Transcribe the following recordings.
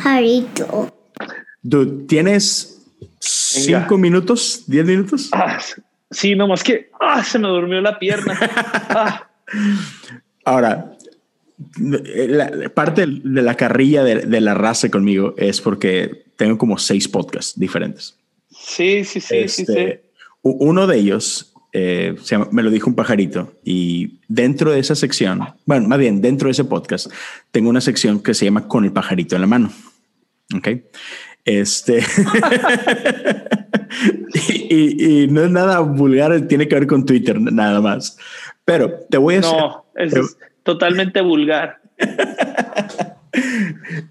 pajarito. Dude, ¿tienes cinco minutos? ¿Diez minutos? Ah, sí, nomás que ah, se me durmió la pierna. Ah. Ahora, la, parte de la carrilla de, la raza conmigo es porque tengo como seis podcasts diferentes. Sí, sí, sí, sí, este, Uno de ellos eh, me lo dijo un pajarito y dentro de esa sección, bueno, más bien dentro de ese podcast, tengo una sección que se llama Con el pajarito en la mano. Ok. Este. y, no es nada vulgar, tiene que ver con Twitter, nada más. Pero te voy a No, es totalmente vulgar.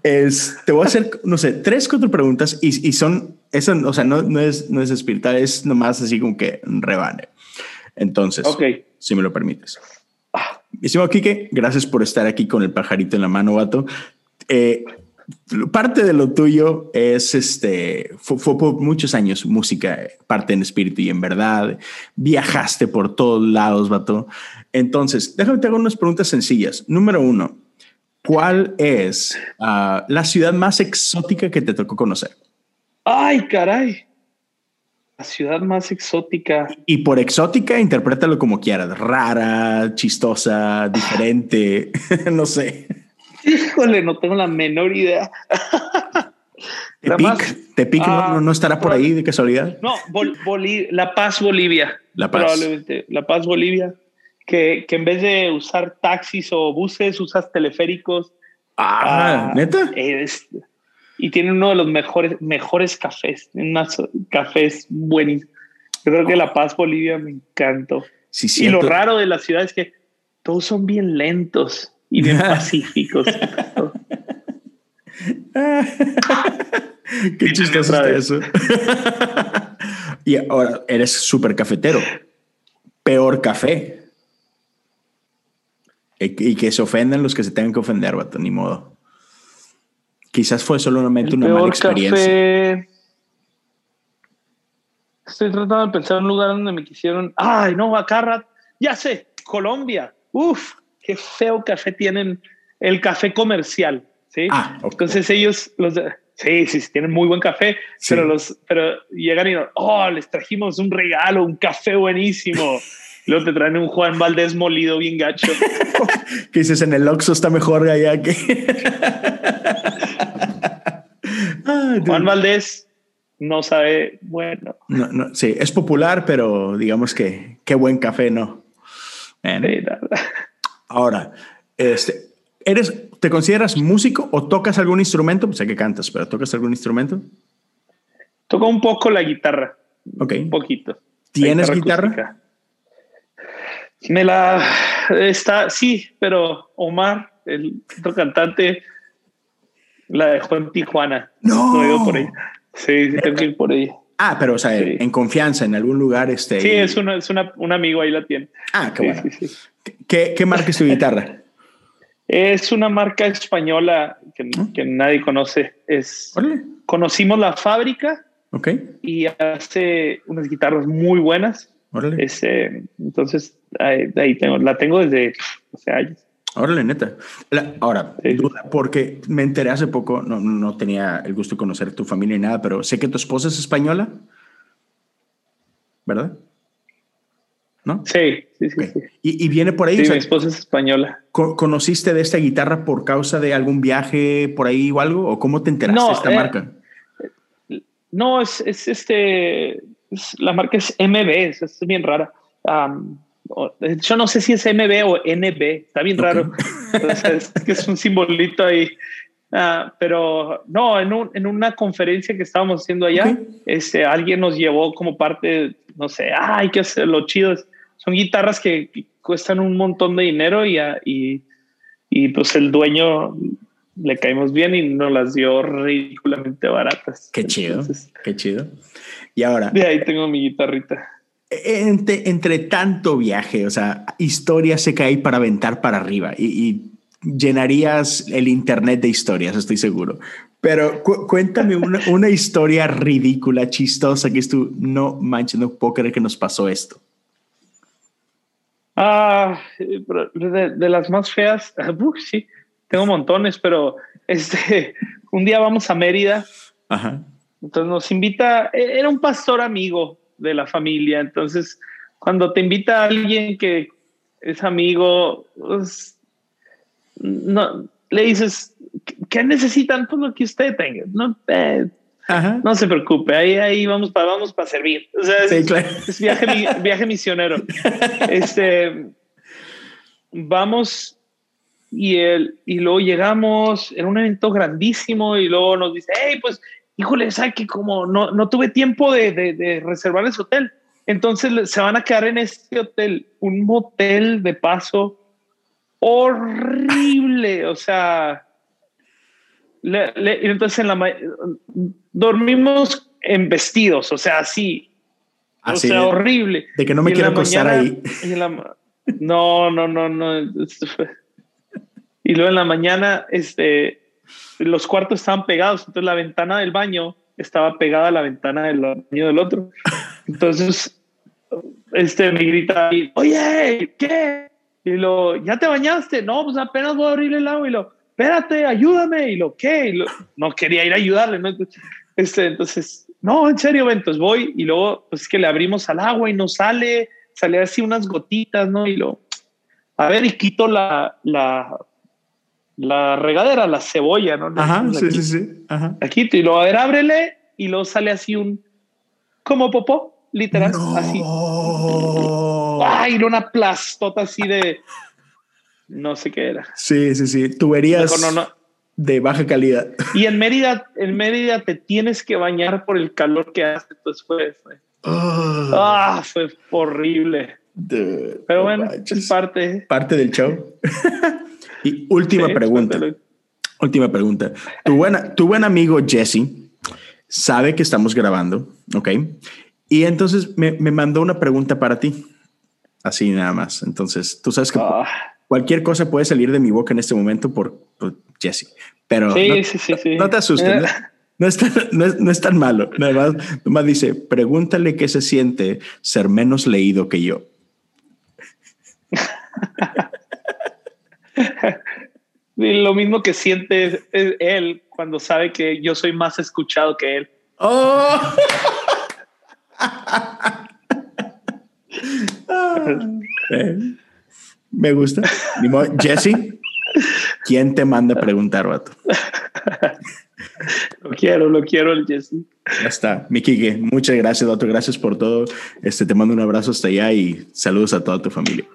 es, te voy a hacer, no sé, tres, cuatro preguntas y, y son, eso, o sea, no, no, es, no es espiritual, es nomás así como que rebane. Entonces, si me lo permites. Estimado Kike, gracias por estar aquí con el pajarito en la mano, vato. Eh, parte de lo tuyo es este, fue, por muchos años música, parte en espíritu y en verdad. Viajaste por todos lados, vato. Entonces, déjame te hago unas preguntas sencillas. Número uno, ¿cuál es ah, la ciudad más exótica que te tocó conocer? Ay, caray. La ciudad más exótica. Y por exótica, interprétalo como quieras. Rara, chistosa, diferente, no sé. Híjole, no tengo la menor idea. Tepic, Tepic no, no, estará por ahí de casualidad. No, La Paz, Bolivia. La Paz. Probablemente. La Paz, Bolivia. Que, que en vez de usar taxis o buses, usas teleféricos. Ah, neta. y tiene uno de los mejores, mejores cafés. Unos cafés buenísimos. Yo creo que La Paz, Bolivia me encantó. Sí, y lo raro de la ciudad es que todos son bien lentos y bien pacíficos. Qué chistoso eso. y ahora eres súper cafetero. Peor café. Y, que se ofendan los que se tengan que ofender, vato, ni modo. Quizás fue solamente una mala experiencia. Estoy tratando de pensar en un lugar donde me quisieron. Ay, no, acá, ya sé, Colombia. Uf, qué feo café tienen el café comercial, ¿sí? Ah, Entonces ellos, los sí, sí, tienen muy buen café, pero los, pero llegan y, oh, les trajimos un regalo, un café buenísimo. Luego te traen un Juan Valdés molido bien gacho. que dices, en el Oxxo está mejor allá que... Juan Valdés no sabe, bueno. No, no, sí, es popular, pero digamos que qué buen café, ¿no? Ahora, este, ¿eres, ¿te consideras músico o tocas algún instrumento? sé que cantas, pero ¿tocas algún instrumento? Toco un poco la guitarra. Ok. Un poquito. ¿Tienes guitarra? Me la está, sí, pero Omar, el otro cantante, la dejó en Tijuana. No. por ahí. Sí, sí, tengo que ir por ahí. Ah, pero o sea, en confianza, en algún lugar. Este, sí, es, una, es una, un amigo ahí la tiene. Ah, qué bueno. ¿Qué, ¿Qué, marca es tu guitarra? Es una marca española que, ¿Ah? que nadie conoce. Es, conocimos la fábrica okay. y hace unas guitarras muy buenas. Ese, entonces, ahí, tengo, la tengo desde hace años. Órale, neta. ahora, porque me enteré hace poco, no, no tenía el gusto de conocer tu familia ni nada, pero sé que tu esposa es española, ¿verdad? ¿No? Sí, sí, sí. ¿Y, viene por ahí? Sí, mi esposa es española. ¿Conociste de esta guitarra por causa de algún viaje por ahí o algo? ¿O cómo te enteraste de esta eh, marca? No, es, es este, la marca es MB, es, bien rara yo no sé si es MB o NB, está bien raro. es, que es un simbolito ahí. Ah, pero no, en, un, en, una conferencia que estábamos haciendo allá, este, alguien nos llevó como parte, no sé, hay que hacer lo chido. Son guitarras que, cuestan un montón de dinero y, y, y, pues el dueño le caímos bien y nos las dio ridículamente baratas. Qué chido, qué chido. Y ahora. De ahí tengo mi guitarrita. Entre, entre, tanto viaje, o sea, historias se cae para aventar para arriba y, llenarías el internet de historias, estoy seguro. Pero cuéntame una, una, historia ridícula, chistosa, que es tú, no manches, no puedo creer que nos pasó esto. Ah, de, las más feas, sí, tengo montones, pero este, un día vamos a Mérida. Ajá. Entonces nos invita, e, era un pastor amigo de la familia. Entonces, cuando te invita a alguien que es amigo, pues, no, le dices, ¿qué necesitan? Pues lo que usted tenga. No, eh, no se preocupe, ahí, ahí vamos para vamos para servir. O sea, es, viaje, viaje misionero. este, vamos y, el, y luego llegamos en un evento grandísimo y luego nos dice, hey, pues, híjole, ¿sabes que como no, no tuve tiempo de, de, reservar ese hotel? Entonces se van a quedar en este hotel, un motel de paso horrible, o sea, entonces en la dormimos en vestidos, o sea, así, o sea, horrible. De que no me quiero acostar ahí. no, no, no, no. Y luego en la mañana, este, los cuartos estaban pegados, entonces la ventana del baño estaba pegada a la ventana del baño del otro. Entonces, este me grita, oye, ¿qué? Y lo, ¿ya te bañaste? No, pues apenas voy a abrir el agua y lo, espérate, ayúdame. Y lo, ¿qué? no quería ir a ayudarle, ¿no? Este, entonces, no, en serio, entonces voy y luego, pues es que le abrimos al agua y no sale, sale así unas gotitas, ¿no? Y lo, a ver, y quito la, la, la regadera, la cebolla, ¿no? Ajá, sí, sí, sí. Ajá. Quito y luego, a ver, ábrele y luego sale así un, como popó, literal, así. Ay, una plastota así de, no sé qué era. Sí, sí, sí. Tuberías de baja calidad. Y en Mérida, en Mérida te tienes que bañar por el calor que hace. Entonces fue, fue, ah. ah, fue horrible. Pero bueno, es parte. Parte del show. y última pregunta. Última pregunta. Tu, buena, tu buen amigo Jesse sabe que estamos grabando, ¿ok? Y entonces me, me mandó una pregunta para ti. Así nada más. Entonces, tú sabes que ah. cualquier cosa puede salir de mi boca en este momento por, Jesse. Pero no, te asustes. No, es tan, no, es, tan, malo. Nada más, dice, pregúntale qué se siente ser menos leído que yo. lo mismo que siente él cuando sabe que yo soy más escuchado que él. Oh. me gusta. Jesse, ¿quién te manda a preguntar, vato? Lo quiero, lo quiero el Jesse. Ya está. Miki, muchas gracias, vato. Gracias por todo. Este, te mando un abrazo hasta allá y saludos a toda tu familia.